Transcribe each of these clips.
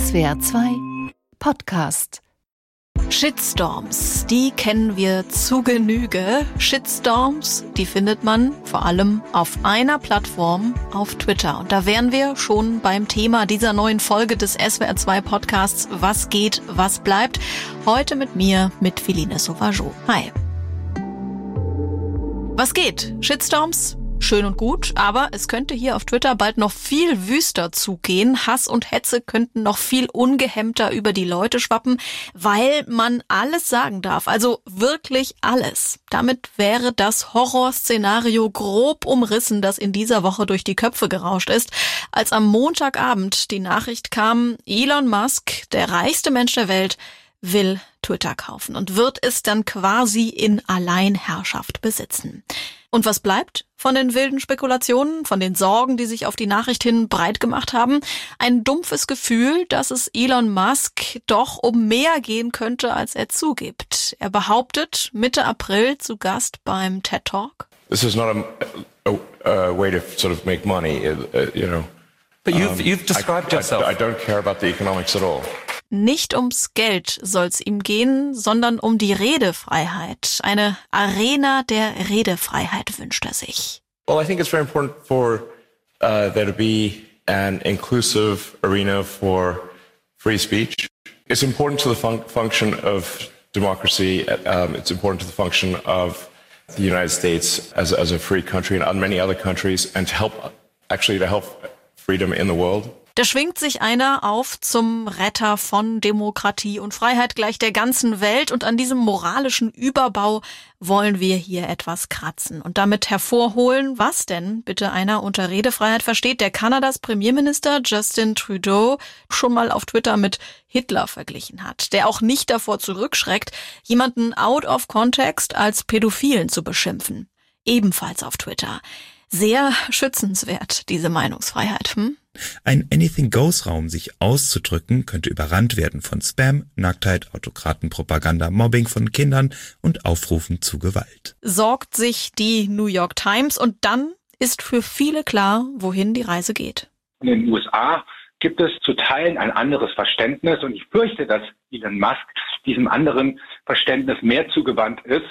SWR 2 Podcast. Shitstorms, die kennen wir zu Genüge. Shitstorms, die findet man vor allem auf einer Plattform, auf Twitter. Und da wären wir schon beim Thema dieser neuen Folge des SWR2 Podcasts Was geht, was bleibt. Heute mit mir, mit Philine Sauvageau. Hi. Was geht? Shitstorms? Schön und gut, aber es könnte hier auf Twitter bald noch viel wüster zugehen. Hass und Hetze könnten noch viel ungehemmter über die Leute schwappen, weil man alles sagen darf. Also wirklich alles. Damit wäre das Horrorszenario grob umrissen, das in dieser Woche durch die Köpfe gerauscht ist, als am Montagabend die Nachricht kam, Elon Musk, der reichste Mensch der Welt, will Twitter kaufen und wird es dann quasi in Alleinherrschaft besitzen. Und was bleibt von den wilden Spekulationen, von den Sorgen, die sich auf die Nachricht hin breit gemacht haben? Ein dumpfes Gefühl, dass es Elon Musk doch um mehr gehen könnte, als er zugibt. Er behauptet Mitte April zu Gast beim TED Talk. This is not a, a, a way to sort of make money, uh, you know. But you've, you've described I, yourself. I, I don't care about the economics at all. Nicht ums Geld soll's ihm gehen, sondern um die Redefreiheit. Eine Arena der Redefreiheit wünscht er sich. Well, I think it's very important for uh, there to be an inclusive arena for free speech. It's important to the fun function of democracy. Um, it's important to the function of the United States as, as a free country and many other countries, and to help actually to help freedom in the world. Da schwingt sich einer auf zum Retter von Demokratie und Freiheit gleich der ganzen Welt und an diesem moralischen Überbau wollen wir hier etwas kratzen und damit hervorholen, was denn bitte einer unter Redefreiheit versteht, der Kanadas Premierminister Justin Trudeau schon mal auf Twitter mit Hitler verglichen hat, der auch nicht davor zurückschreckt, jemanden out of context als Pädophilen zu beschimpfen. Ebenfalls auf Twitter. Sehr schützenswert, diese Meinungsfreiheit. Hm? Ein Anything-Goes-Raum, sich auszudrücken, könnte überrannt werden von Spam, Nacktheit, Autokratenpropaganda, Mobbing von Kindern und Aufrufen zu Gewalt. Sorgt sich die New York Times und dann ist für viele klar, wohin die Reise geht. In den USA gibt es zu Teilen ein anderes Verständnis und ich fürchte, dass Elon Musk diesem anderen Verständnis mehr zugewandt ist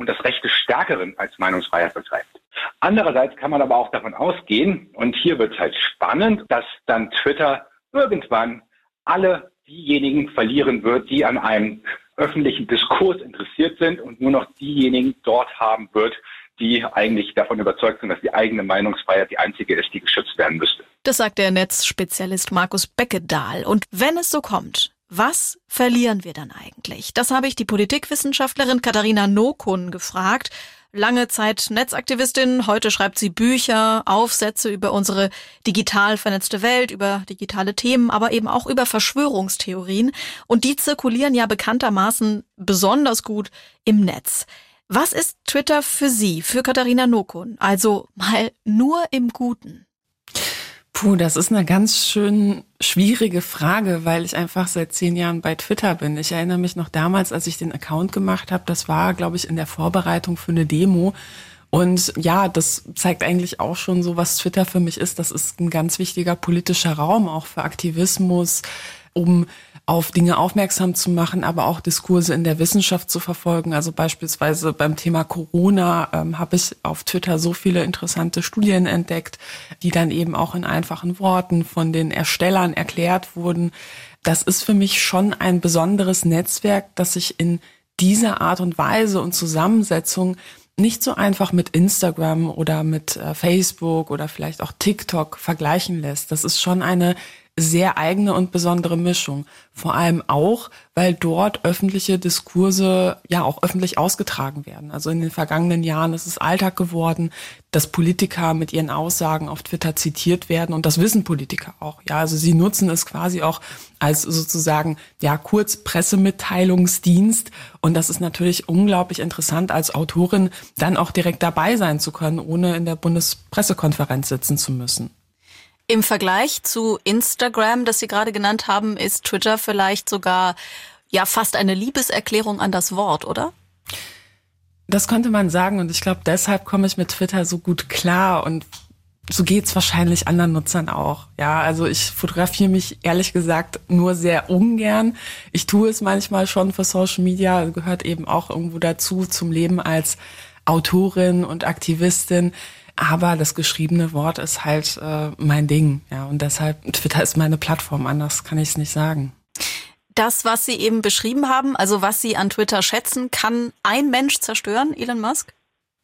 und das Recht des Stärkeren als Meinungsfreiheit betreibt. Andererseits kann man aber auch davon ausgehen, und hier wird es halt spannend, dass dann Twitter irgendwann alle diejenigen verlieren wird, die an einem öffentlichen Diskurs interessiert sind und nur noch diejenigen dort haben wird, die eigentlich davon überzeugt sind, dass die eigene Meinungsfreiheit die einzige ist, die geschützt werden müsste. Das sagt der Netzspezialist Markus Beckedahl. Und wenn es so kommt, was verlieren wir dann eigentlich? Das habe ich die Politikwissenschaftlerin Katharina Nokun gefragt. Lange Zeit Netzaktivistin, heute schreibt sie Bücher, Aufsätze über unsere digital vernetzte Welt, über digitale Themen, aber eben auch über Verschwörungstheorien. Und die zirkulieren ja bekanntermaßen besonders gut im Netz. Was ist Twitter für Sie, für Katharina Nokun? Also mal nur im Guten. Puh, das ist eine ganz schön schwierige Frage, weil ich einfach seit zehn Jahren bei Twitter bin. Ich erinnere mich noch damals, als ich den Account gemacht habe, das war, glaube ich, in der Vorbereitung für eine Demo. Und ja, das zeigt eigentlich auch schon so, was Twitter für mich ist. Das ist ein ganz wichtiger politischer Raum, auch für Aktivismus, um auf Dinge aufmerksam zu machen, aber auch Diskurse in der Wissenschaft zu verfolgen. Also beispielsweise beim Thema Corona ähm, habe ich auf Twitter so viele interessante Studien entdeckt, die dann eben auch in einfachen Worten von den Erstellern erklärt wurden. Das ist für mich schon ein besonderes Netzwerk, das sich in dieser Art und Weise und Zusammensetzung nicht so einfach mit Instagram oder mit äh, Facebook oder vielleicht auch TikTok vergleichen lässt. Das ist schon eine sehr eigene und besondere Mischung. Vor allem auch, weil dort öffentliche Diskurse ja auch öffentlich ausgetragen werden. Also in den vergangenen Jahren ist es Alltag geworden, dass Politiker mit ihren Aussagen auf Twitter zitiert werden und das wissen Politiker auch. Ja, also sie nutzen es quasi auch als sozusagen ja kurz Pressemitteilungsdienst und das ist natürlich unglaublich interessant als Autorin dann auch direkt dabei sein zu können, ohne in der Bundespressekonferenz sitzen zu müssen. Im Vergleich zu Instagram, das Sie gerade genannt haben, ist Twitter vielleicht sogar ja fast eine Liebeserklärung an das Wort, oder? Das könnte man sagen und ich glaube, deshalb komme ich mit Twitter so gut klar und so geht's wahrscheinlich anderen Nutzern auch. Ja, also ich fotografiere mich ehrlich gesagt nur sehr ungern. Ich tue es manchmal schon für Social Media, gehört eben auch irgendwo dazu zum Leben als Autorin und Aktivistin. Aber das geschriebene Wort ist halt äh, mein Ding. Ja, und deshalb, Twitter ist meine Plattform, anders kann ich es nicht sagen. Das, was Sie eben beschrieben haben, also was Sie an Twitter schätzen, kann ein Mensch zerstören, Elon Musk?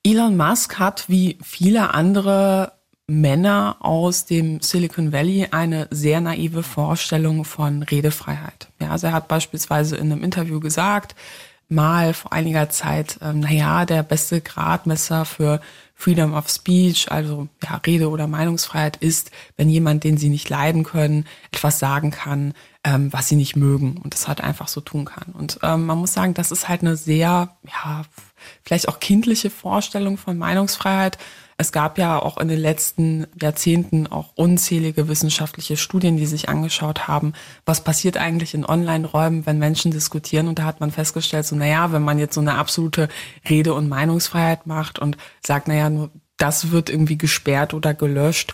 Elon Musk hat wie viele andere Männer aus dem Silicon Valley eine sehr naive Vorstellung von Redefreiheit. Ja, also er hat beispielsweise in einem Interview gesagt, mal vor einiger Zeit, ähm, naja, der beste Gradmesser für Freedom of Speech, also ja, Rede oder Meinungsfreiheit ist, wenn jemand, den sie nicht leiden können, etwas sagen kann, ähm, was sie nicht mögen und das halt einfach so tun kann. Und ähm, man muss sagen, das ist halt eine sehr, ja, vielleicht auch kindliche Vorstellung von Meinungsfreiheit. Es gab ja auch in den letzten Jahrzehnten auch unzählige wissenschaftliche Studien, die sich angeschaut haben, was passiert eigentlich in Online-Räumen, wenn Menschen diskutieren. Und da hat man festgestellt, so, naja, wenn man jetzt so eine absolute Rede- und Meinungsfreiheit macht und sagt, naja, nur das wird irgendwie gesperrt oder gelöscht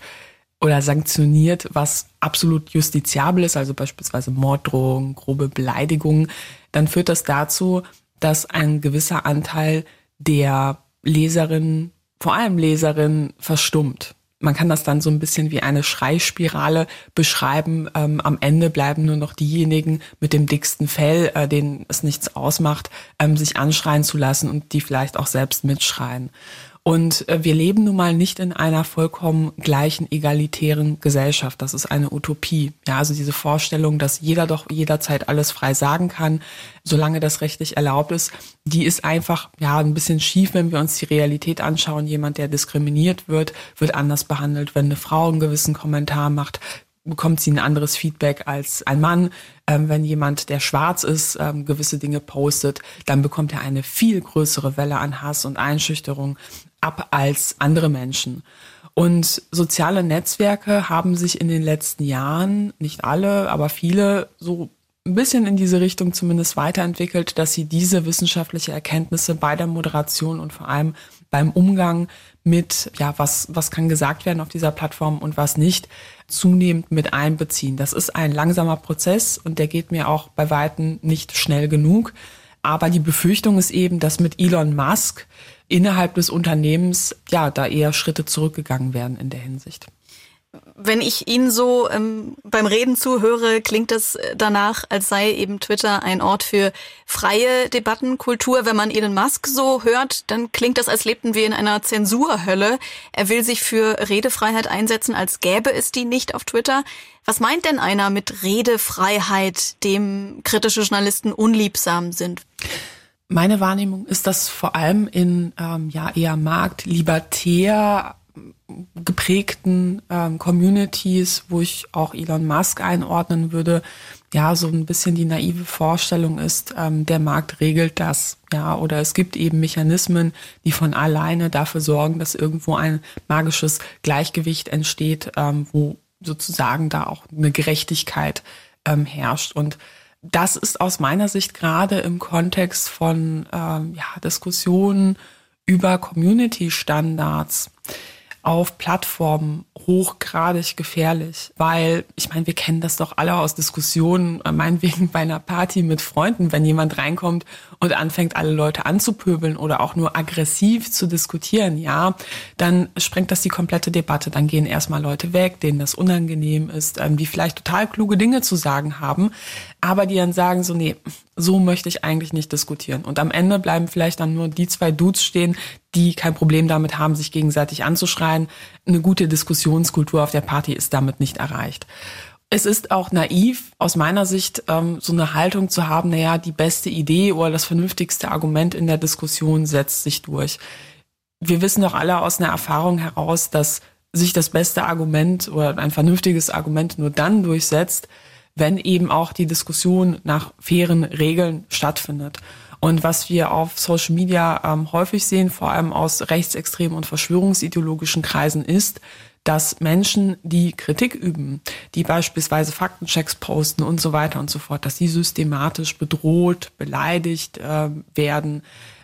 oder sanktioniert, was absolut justiziabel ist, also beispielsweise Morddrohungen, grobe Beleidigungen, dann führt das dazu, dass ein gewisser Anteil der Leserinnen vor allem Leserinnen verstummt. Man kann das dann so ein bisschen wie eine Schreispirale beschreiben. Ähm, am Ende bleiben nur noch diejenigen mit dem dicksten Fell, äh, denen es nichts ausmacht, ähm, sich anschreien zu lassen und die vielleicht auch selbst mitschreien. Und äh, wir leben nun mal nicht in einer vollkommen gleichen, egalitären Gesellschaft. Das ist eine Utopie. Ja, also diese Vorstellung, dass jeder doch jederzeit alles frei sagen kann, solange das rechtlich erlaubt ist, die ist einfach, ja, ein bisschen schief, wenn wir uns die Realität anschauen. Jemand, der diskriminiert wird, wird anders behandelt. Wenn eine Frau einen gewissen Kommentar macht, bekommt sie ein anderes Feedback als ein Mann. Ähm, wenn jemand, der schwarz ist, ähm, gewisse Dinge postet, dann bekommt er eine viel größere Welle an Hass und Einschüchterung ab als andere Menschen. Und soziale Netzwerke haben sich in den letzten Jahren, nicht alle, aber viele, so ein bisschen in diese Richtung zumindest weiterentwickelt, dass sie diese wissenschaftliche Erkenntnisse bei der Moderation und vor allem beim Umgang mit, ja, was, was kann gesagt werden auf dieser Plattform und was nicht, zunehmend mit einbeziehen. Das ist ein langsamer Prozess und der geht mir auch bei Weitem nicht schnell genug. Aber die Befürchtung ist eben, dass mit Elon Musk innerhalb des Unternehmens ja da eher Schritte zurückgegangen werden in der Hinsicht. Wenn ich Ihnen so ähm, beim Reden zuhöre, klingt es danach, als sei eben Twitter ein Ort für freie Debattenkultur. Wenn man Elon Musk so hört, dann klingt das, als lebten wir in einer Zensurhölle. Er will sich für Redefreiheit einsetzen, als gäbe es die nicht auf Twitter. Was meint denn einer mit Redefreiheit, dem kritische Journalisten unliebsam sind? Meine Wahrnehmung ist, dass vor allem in ähm, ja eher marktlibertär geprägten ähm, Communities, wo ich auch Elon Musk einordnen würde, ja, so ein bisschen die naive Vorstellung ist, ähm, der Markt regelt das, ja, oder es gibt eben Mechanismen, die von alleine dafür sorgen, dass irgendwo ein magisches Gleichgewicht entsteht, ähm, wo sozusagen da auch eine Gerechtigkeit ähm, herrscht. Und das ist aus meiner Sicht gerade im Kontext von ähm, ja, Diskussionen über Community-Standards auf Plattformen hochgradig gefährlich, weil ich meine, wir kennen das doch alle aus Diskussionen, äh, meinetwegen bei einer Party mit Freunden, wenn jemand reinkommt und anfängt, alle Leute anzupöbeln oder auch nur aggressiv zu diskutieren, ja, dann sprengt das die komplette Debatte. Dann gehen erstmal Leute weg, denen das unangenehm ist, ähm, die vielleicht total kluge Dinge zu sagen haben, aber die dann sagen so, nee, so möchte ich eigentlich nicht diskutieren. Und am Ende bleiben vielleicht dann nur die zwei Dudes stehen, die kein Problem damit haben, sich gegenseitig anzuschreien. Eine gute Diskussionskultur auf der Party ist damit nicht erreicht. Es ist auch naiv, aus meiner Sicht, ähm, so eine Haltung zu haben, naja, die beste Idee oder das vernünftigste Argument in der Diskussion setzt sich durch. Wir wissen doch alle aus einer Erfahrung heraus, dass sich das beste Argument oder ein vernünftiges Argument nur dann durchsetzt, wenn eben auch die Diskussion nach fairen Regeln stattfindet. Und was wir auf Social Media ähm, häufig sehen, vor allem aus rechtsextremen und verschwörungsideologischen Kreisen, ist, dass Menschen, die Kritik üben, die beispielsweise Faktenchecks posten und so weiter und so fort, dass sie systematisch bedroht, beleidigt äh, werden,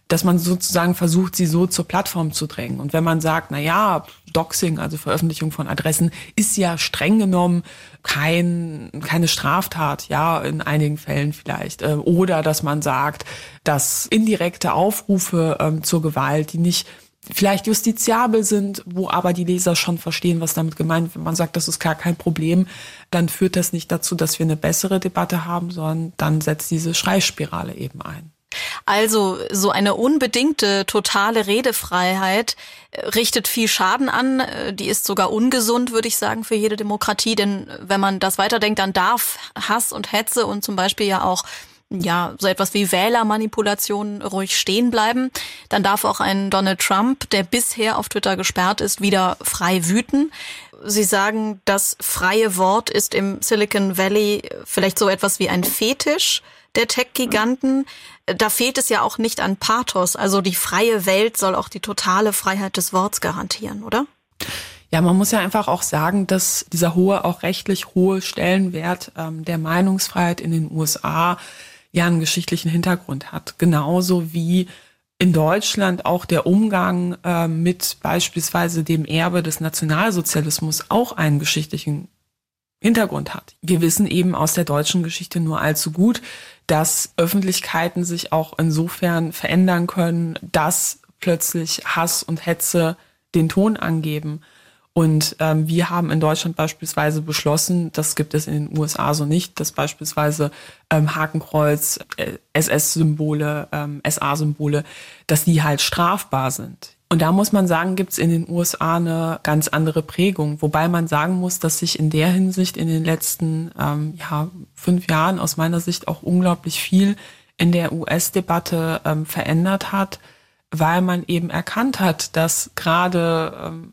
dass man sozusagen versucht, sie so zur Plattform zu drängen. Und wenn man sagt, na ja, Doxing, also Veröffentlichung von Adressen, ist ja streng genommen kein, keine Straftat, ja, in einigen Fällen vielleicht. Äh, oder dass man sagt, dass indirekte Aufrufe ähm, zur Gewalt, die nicht vielleicht justiziabel sind, wo aber die Leser schon verstehen, was damit gemeint wird. Wenn man sagt, das ist gar kein Problem, dann führt das nicht dazu, dass wir eine bessere Debatte haben, sondern dann setzt diese Schreispirale eben ein. Also so eine unbedingte totale Redefreiheit äh, richtet viel Schaden an. Äh, die ist sogar ungesund, würde ich sagen, für jede Demokratie. Denn wenn man das weiterdenkt, dann darf Hass und Hetze und zum Beispiel ja auch ja, so etwas wie Wählermanipulation ruhig stehen bleiben. Dann darf auch ein Donald Trump, der bisher auf Twitter gesperrt ist, wieder frei wüten. Sie sagen, das freie Wort ist im Silicon Valley vielleicht so etwas wie ein Fetisch der Tech-Giganten. Da fehlt es ja auch nicht an Pathos. Also die freie Welt soll auch die totale Freiheit des Worts garantieren, oder? Ja, man muss ja einfach auch sagen, dass dieser hohe, auch rechtlich hohe Stellenwert ähm, der Meinungsfreiheit in den USA ja einen geschichtlichen Hintergrund hat. Genauso wie in Deutschland auch der Umgang äh, mit beispielsweise dem Erbe des Nationalsozialismus auch einen geschichtlichen Hintergrund hat. Wir wissen eben aus der deutschen Geschichte nur allzu gut, dass Öffentlichkeiten sich auch insofern verändern können, dass plötzlich Hass und Hetze den Ton angeben. Und ähm, wir haben in Deutschland beispielsweise beschlossen, das gibt es in den USA so nicht, dass beispielsweise ähm, Hakenkreuz, äh, SS-Symbole, ähm, SA-Symbole, dass die halt strafbar sind. Und da muss man sagen, gibt es in den USA eine ganz andere Prägung. Wobei man sagen muss, dass sich in der Hinsicht in den letzten ähm, ja, fünf Jahren aus meiner Sicht auch unglaublich viel in der US-Debatte ähm, verändert hat, weil man eben erkannt hat, dass gerade ähm,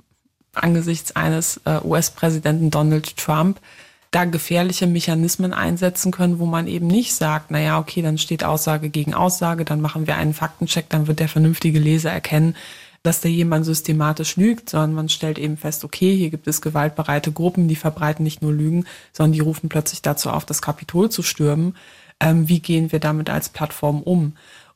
angesichts eines äh, US-Präsidenten Donald Trump da gefährliche Mechanismen einsetzen können, wo man eben nicht sagt, na ja, okay, dann steht Aussage gegen Aussage, dann machen wir einen Faktencheck, dann wird der vernünftige Leser erkennen, dass da jemand systematisch lügt, sondern man stellt eben fest, okay, hier gibt es gewaltbereite Gruppen, die verbreiten nicht nur Lügen, sondern die rufen plötzlich dazu auf, das Kapitol zu stürmen. Ähm, wie gehen wir damit als Plattform um?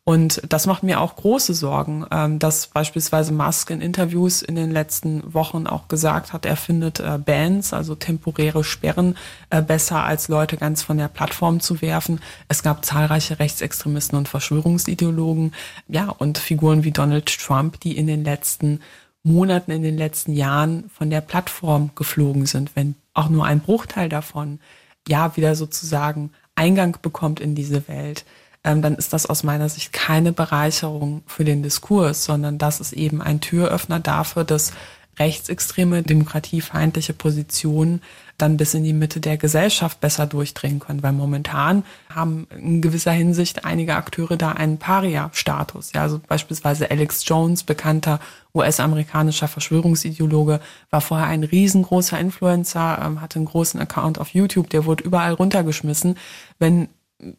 Und das macht mir auch große Sorgen, ähm, dass beispielsweise Musk in Interviews in den letzten Wochen auch gesagt hat, er findet äh, Bans, also temporäre Sperren, äh, besser als Leute ganz von der Plattform zu werfen. Es gab zahlreiche Rechtsextremisten und Verschwörungsideologen, ja, und Figuren wie Donald Trump, die in den letzten Monaten, in den letzten Jahren von der Plattform geflogen sind, wenn auch nur ein Bruchteil davon ja wieder sozusagen Eingang bekommt in diese Welt ähm, dann ist das aus meiner Sicht keine Bereicherung für den Diskurs, sondern das ist eben ein Türöffner dafür, dass rechtsextreme, demokratiefeindliche Positionen dann bis in die Mitte der Gesellschaft besser durchdringen können. Weil momentan haben in gewisser Hinsicht einige Akteure da einen Paria-Status. Ja, also beispielsweise Alex Jones, bekannter US-amerikanischer Verschwörungsideologe, war vorher ein riesengroßer Influencer, ähm, hatte einen großen Account auf YouTube, der wurde überall runtergeschmissen. Wenn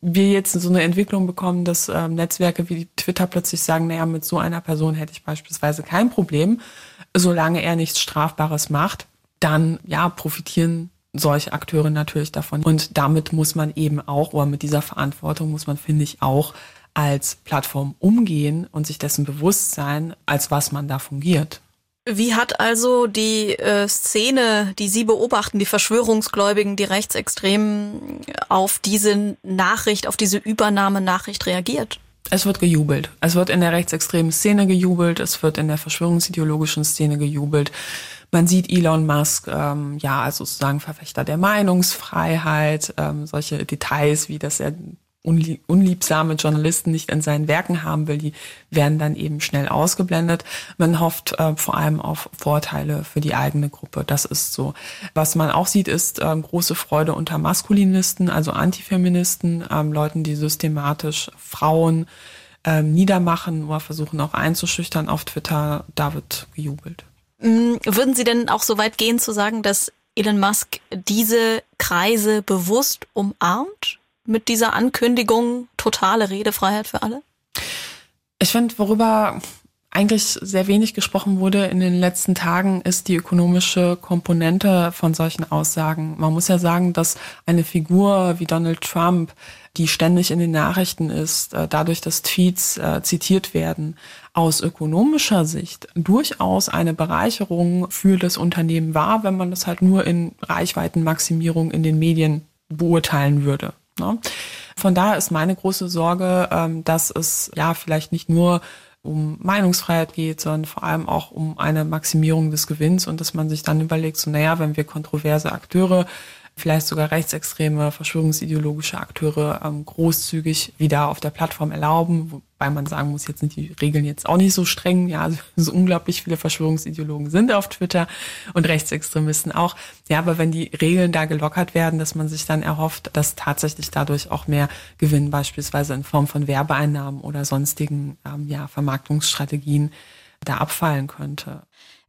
wir jetzt so eine Entwicklung bekommen, dass ähm, Netzwerke wie Twitter plötzlich sagen, naja, mit so einer Person hätte ich beispielsweise kein Problem, solange er nichts Strafbares macht, dann ja, profitieren solche Akteure natürlich davon. Und damit muss man eben auch, oder mit dieser Verantwortung muss man, finde ich, auch als Plattform umgehen und sich dessen bewusst sein, als was man da fungiert. Wie hat also die äh, Szene, die Sie beobachten, die Verschwörungsgläubigen, die Rechtsextremen, auf diese Nachricht, auf diese Übernahmenachricht reagiert? Es wird gejubelt. Es wird in der rechtsextremen Szene gejubelt, es wird in der verschwörungsideologischen Szene gejubelt. Man sieht Elon Musk ähm, ja als sozusagen Verfechter der Meinungsfreiheit, ähm, solche Details wie dass er unliebsame Journalisten nicht in seinen Werken haben will, die werden dann eben schnell ausgeblendet. Man hofft äh, vor allem auf Vorteile für die eigene Gruppe. Das ist so. Was man auch sieht, ist äh, große Freude unter Maskulinisten, also Antifeministen, ähm, Leuten, die systematisch Frauen ähm, niedermachen oder versuchen auch einzuschüchtern auf Twitter. Da wird gejubelt. Mm, würden Sie denn auch so weit gehen zu sagen, dass Elon Musk diese Kreise bewusst umarmt? Mit dieser Ankündigung totale Redefreiheit für alle? Ich finde, worüber eigentlich sehr wenig gesprochen wurde in den letzten Tagen, ist die ökonomische Komponente von solchen Aussagen. Man muss ja sagen, dass eine Figur wie Donald Trump, die ständig in den Nachrichten ist, äh, dadurch, dass Tweets äh, zitiert werden, aus ökonomischer Sicht durchaus eine Bereicherung für das Unternehmen war, wenn man das halt nur in Reichweitenmaximierung in den Medien beurteilen würde. Ne? Von daher ist meine große Sorge, ähm, dass es ja vielleicht nicht nur um Meinungsfreiheit geht, sondern vor allem auch um eine Maximierung des Gewinns und dass man sich dann überlegt, so naja, wenn wir kontroverse Akteure vielleicht sogar rechtsextreme, verschwörungsideologische Akteure ähm, großzügig wieder auf der Plattform erlauben, wobei man sagen muss, jetzt sind die Regeln jetzt auch nicht so streng. Ja, also so unglaublich viele Verschwörungsideologen sind auf Twitter und Rechtsextremisten auch. Ja, aber wenn die Regeln da gelockert werden, dass man sich dann erhofft, dass tatsächlich dadurch auch mehr Gewinn beispielsweise in Form von Werbeeinnahmen oder sonstigen ähm, ja, Vermarktungsstrategien da abfallen könnte.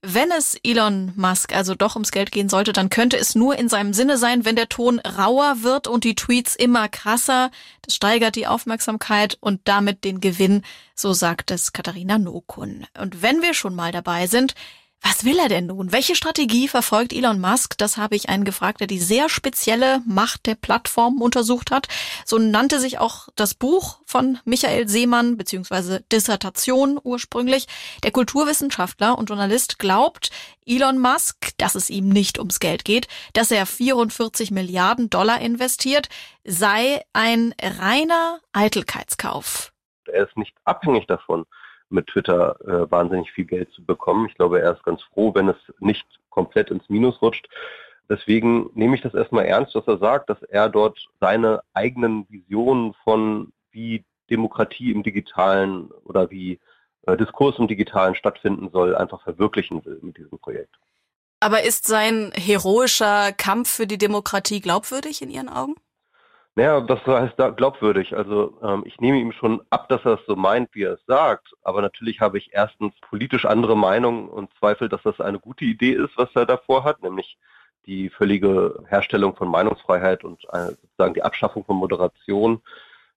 Wenn es Elon Musk also doch ums Geld gehen sollte, dann könnte es nur in seinem Sinne sein, wenn der Ton rauer wird und die Tweets immer krasser. Das steigert die Aufmerksamkeit und damit den Gewinn, so sagt es Katharina Nokun. Und wenn wir schon mal dabei sind, was will er denn nun? Welche Strategie verfolgt Elon Musk? Das habe ich einen gefragt, der die sehr spezielle Macht der Plattform untersucht hat. So nannte sich auch das Buch von Michael Seemann, beziehungsweise Dissertation ursprünglich. Der Kulturwissenschaftler und Journalist glaubt, Elon Musk, dass es ihm nicht ums Geld geht, dass er 44 Milliarden Dollar investiert, sei ein reiner Eitelkeitskauf. Er ist nicht abhängig davon mit Twitter äh, wahnsinnig viel Geld zu bekommen. Ich glaube, er ist ganz froh, wenn es nicht komplett ins Minus rutscht. Deswegen nehme ich das erstmal ernst, was er sagt, dass er dort seine eigenen Visionen von wie Demokratie im Digitalen oder wie äh, Diskurs im Digitalen stattfinden soll, einfach verwirklichen will mit diesem Projekt. Aber ist sein heroischer Kampf für die Demokratie glaubwürdig in Ihren Augen? Naja, das heißt glaubwürdig. Also ähm, ich nehme ihm schon ab, dass er es so meint, wie er es sagt. Aber natürlich habe ich erstens politisch andere Meinungen und Zweifel, dass das eine gute Idee ist, was er davor hat, nämlich die völlige Herstellung von Meinungsfreiheit und äh, sozusagen die Abschaffung von Moderation,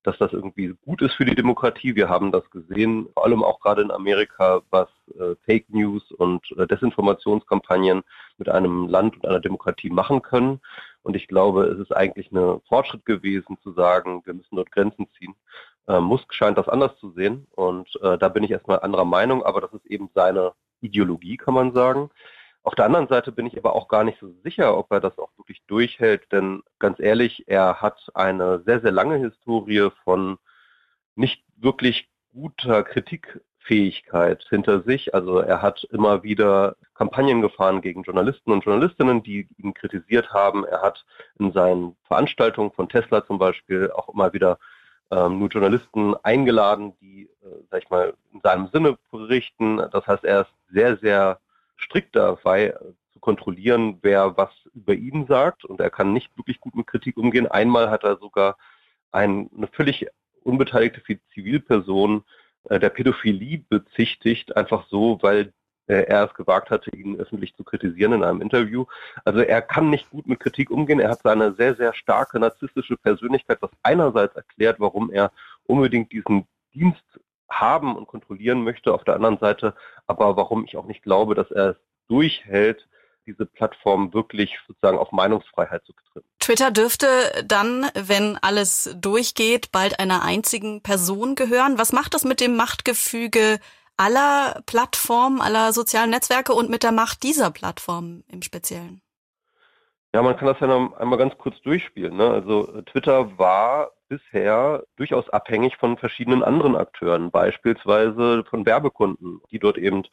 dass das irgendwie gut ist für die Demokratie. Wir haben das gesehen, vor allem auch gerade in Amerika, was äh, Fake News und äh, Desinformationskampagnen mit einem Land und einer Demokratie machen können. Und ich glaube, es ist eigentlich ein Fortschritt gewesen zu sagen, wir müssen dort Grenzen ziehen. Äh, Musk scheint das anders zu sehen und äh, da bin ich erstmal anderer Meinung, aber das ist eben seine Ideologie, kann man sagen. Auf der anderen Seite bin ich aber auch gar nicht so sicher, ob er das auch wirklich durchhält, denn ganz ehrlich, er hat eine sehr, sehr lange Historie von nicht wirklich guter Kritik Fähigkeit hinter sich. Also er hat immer wieder Kampagnen gefahren gegen Journalisten und Journalistinnen, die ihn kritisiert haben. Er hat in seinen Veranstaltungen von Tesla zum Beispiel auch immer wieder ähm, nur Journalisten eingeladen, die, äh, sag ich mal, in seinem Sinne berichten. Das heißt, er ist sehr, sehr strikt dabei äh, zu kontrollieren, wer was über ihn sagt. Und er kann nicht wirklich gut mit Kritik umgehen. Einmal hat er sogar ein, eine völlig unbeteiligte Zivilperson äh, der Pädophilie bezichtigt, einfach so, weil äh, er es gewagt hatte, ihn öffentlich zu kritisieren in einem Interview. Also er kann nicht gut mit Kritik umgehen. Er hat seine sehr, sehr starke narzisstische Persönlichkeit, was einerseits erklärt, warum er unbedingt diesen Dienst haben und kontrollieren möchte, auf der anderen Seite aber warum ich auch nicht glaube, dass er es durchhält, diese Plattform wirklich sozusagen auf Meinungsfreiheit zu trimmen. Twitter dürfte dann, wenn alles durchgeht, bald einer einzigen Person gehören. Was macht das mit dem Machtgefüge aller Plattformen, aller sozialen Netzwerke und mit der Macht dieser Plattform im Speziellen? Ja, man kann das ja noch einmal ganz kurz durchspielen. Ne? Also Twitter war bisher durchaus abhängig von verschiedenen anderen Akteuren, beispielsweise von Werbekunden, die dort eben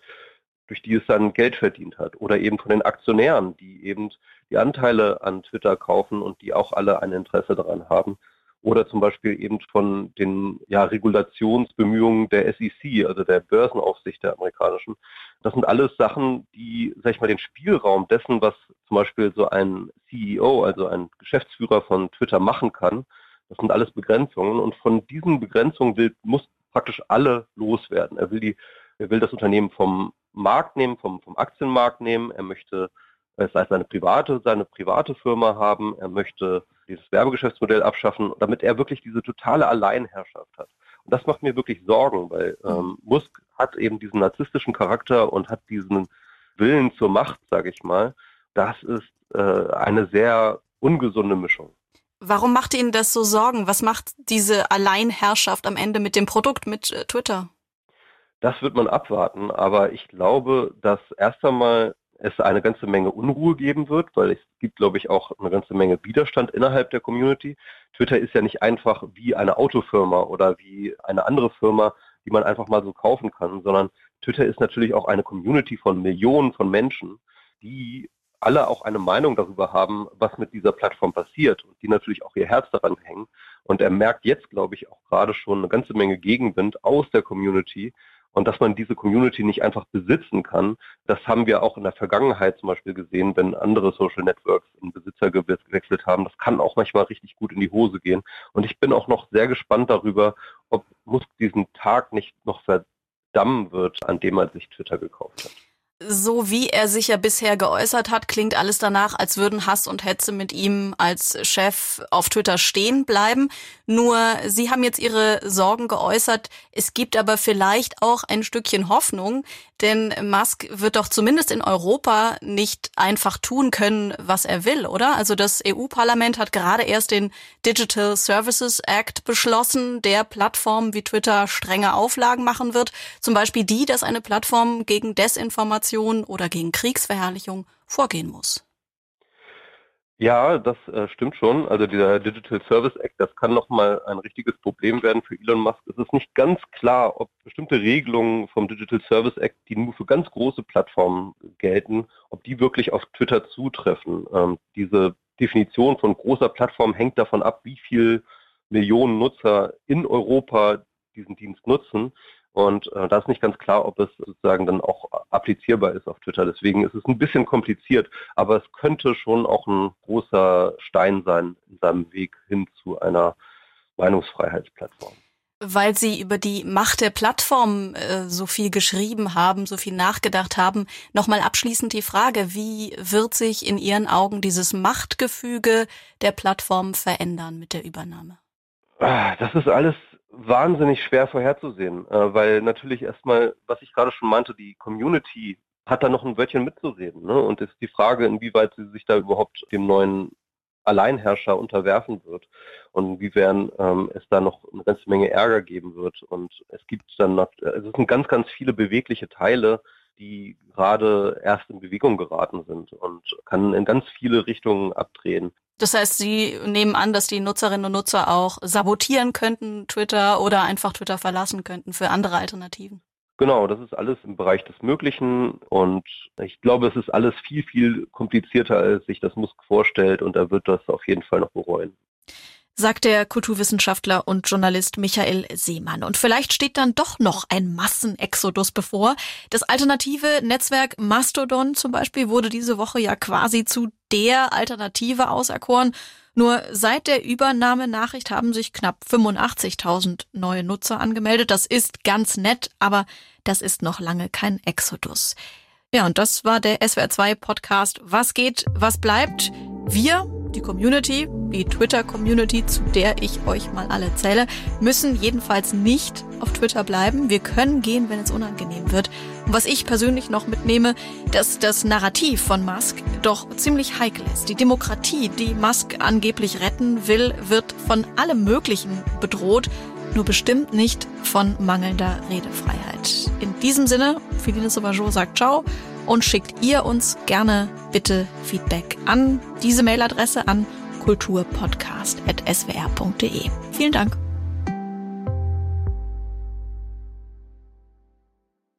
durch die es dann Geld verdient hat. Oder eben von den Aktionären, die eben die Anteile an Twitter kaufen und die auch alle ein Interesse daran haben. Oder zum Beispiel eben von den ja, Regulationsbemühungen der SEC, also der Börsenaufsicht der amerikanischen. Das sind alles Sachen, die, sag ich mal, den Spielraum dessen, was zum Beispiel so ein CEO, also ein Geschäftsführer von Twitter machen kann, das sind alles Begrenzungen. Und von diesen Begrenzungen will, muss praktisch alle loswerden. Er will die er will das Unternehmen vom Markt nehmen, vom, vom Aktienmarkt nehmen. Er möchte es als seine private, seine private Firma haben. Er möchte dieses Werbegeschäftsmodell abschaffen, damit er wirklich diese totale Alleinherrschaft hat. Und das macht mir wirklich Sorgen, weil ähm, Musk hat eben diesen narzisstischen Charakter und hat diesen Willen zur Macht, sage ich mal. Das ist äh, eine sehr ungesunde Mischung. Warum macht Ihnen das so Sorgen? Was macht diese Alleinherrschaft am Ende mit dem Produkt, mit äh, Twitter? Das wird man abwarten, aber ich glaube, dass erst einmal es eine ganze Menge Unruhe geben wird, weil es gibt, glaube ich, auch eine ganze Menge Widerstand innerhalb der Community. Twitter ist ja nicht einfach wie eine Autofirma oder wie eine andere Firma, die man einfach mal so kaufen kann, sondern Twitter ist natürlich auch eine Community von Millionen von Menschen, die alle auch eine Meinung darüber haben, was mit dieser Plattform passiert und die natürlich auch ihr Herz daran hängen. Und er merkt jetzt, glaube ich, auch gerade schon eine ganze Menge Gegenwind aus der Community und dass man diese Community nicht einfach besitzen kann. Das haben wir auch in der Vergangenheit zum Beispiel gesehen, wenn andere Social Networks in Besitzer gewechselt haben. Das kann auch manchmal richtig gut in die Hose gehen. Und ich bin auch noch sehr gespannt darüber, ob Musk diesen Tag nicht noch verdammen wird, an dem er sich Twitter gekauft hat so wie er sich ja bisher geäußert hat, klingt alles danach, als würden Hass und Hetze mit ihm als Chef auf Twitter stehen bleiben. Nur Sie haben jetzt Ihre Sorgen geäußert. Es gibt aber vielleicht auch ein Stückchen Hoffnung, denn Musk wird doch zumindest in Europa nicht einfach tun können, was er will, oder? Also das EU-Parlament hat gerade erst den Digital Services Act beschlossen, der Plattformen wie Twitter strenge Auflagen machen wird. Zum Beispiel die, dass eine Plattform gegen Desinformation oder gegen Kriegsverherrlichung vorgehen muss. Ja, das äh, stimmt schon. Also dieser Digital Service Act, das kann nochmal ein richtiges Problem werden für Elon Musk. Es ist nicht ganz klar, ob bestimmte Regelungen vom Digital Service Act, die nur für ganz große Plattformen gelten, ob die wirklich auf Twitter zutreffen. Ähm, diese Definition von großer Plattform hängt davon ab, wie viel Millionen Nutzer in Europa diesen Dienst nutzen. Und äh, da ist nicht ganz klar, ob es sozusagen dann auch applizierbar ist auf Twitter. Deswegen ist es ein bisschen kompliziert, aber es könnte schon auch ein großer Stein sein in seinem Weg hin zu einer Meinungsfreiheitsplattform. Weil Sie über die Macht der Plattform äh, so viel geschrieben haben, so viel nachgedacht haben, nochmal abschließend die Frage, wie wird sich in Ihren Augen dieses Machtgefüge der Plattform verändern mit der Übernahme? Ah, das ist alles wahnsinnig schwer vorherzusehen, äh, weil natürlich erstmal, was ich gerade schon meinte, die Community hat da noch ein Wörtchen mitzureden. Ne? Und ist die Frage, inwieweit sie sich da überhaupt dem neuen Alleinherrscher unterwerfen wird und inwiefern ähm, es da noch eine ganze Menge Ärger geben wird. Und es gibt dann noch, es sind ganz, ganz viele bewegliche Teile, die gerade erst in Bewegung geraten sind und kann in ganz viele Richtungen abdrehen. Das heißt, Sie nehmen an, dass die Nutzerinnen und Nutzer auch sabotieren könnten, Twitter oder einfach Twitter verlassen könnten für andere Alternativen. Genau, das ist alles im Bereich des Möglichen und ich glaube, es ist alles viel, viel komplizierter, als sich das Musk vorstellt und er wird das auf jeden Fall noch bereuen sagt der Kulturwissenschaftler und Journalist Michael Seemann. Und vielleicht steht dann doch noch ein Massenexodus bevor. Das alternative Netzwerk Mastodon zum Beispiel wurde diese Woche ja quasi zu der Alternative auserkoren. Nur seit der Übernahmenachricht haben sich knapp 85.000 neue Nutzer angemeldet. Das ist ganz nett, aber das ist noch lange kein Exodus. Ja, und das war der SWR2 Podcast. Was geht, was bleibt? Wir die Community, die Twitter-Community, zu der ich euch mal alle zähle, müssen jedenfalls nicht auf Twitter bleiben. Wir können gehen, wenn es unangenehm wird. Und was ich persönlich noch mitnehme, dass das Narrativ von Musk doch ziemlich heikel ist. Die Demokratie, die Musk angeblich retten will, wird von allem Möglichen bedroht, nur bestimmt nicht von mangelnder Redefreiheit. In diesem Sinne, Philine Sauvageau sagt Ciao und schickt ihr uns gerne bitte Feedback an diese Mailadresse an kulturpodcast.swr.de. Vielen Dank.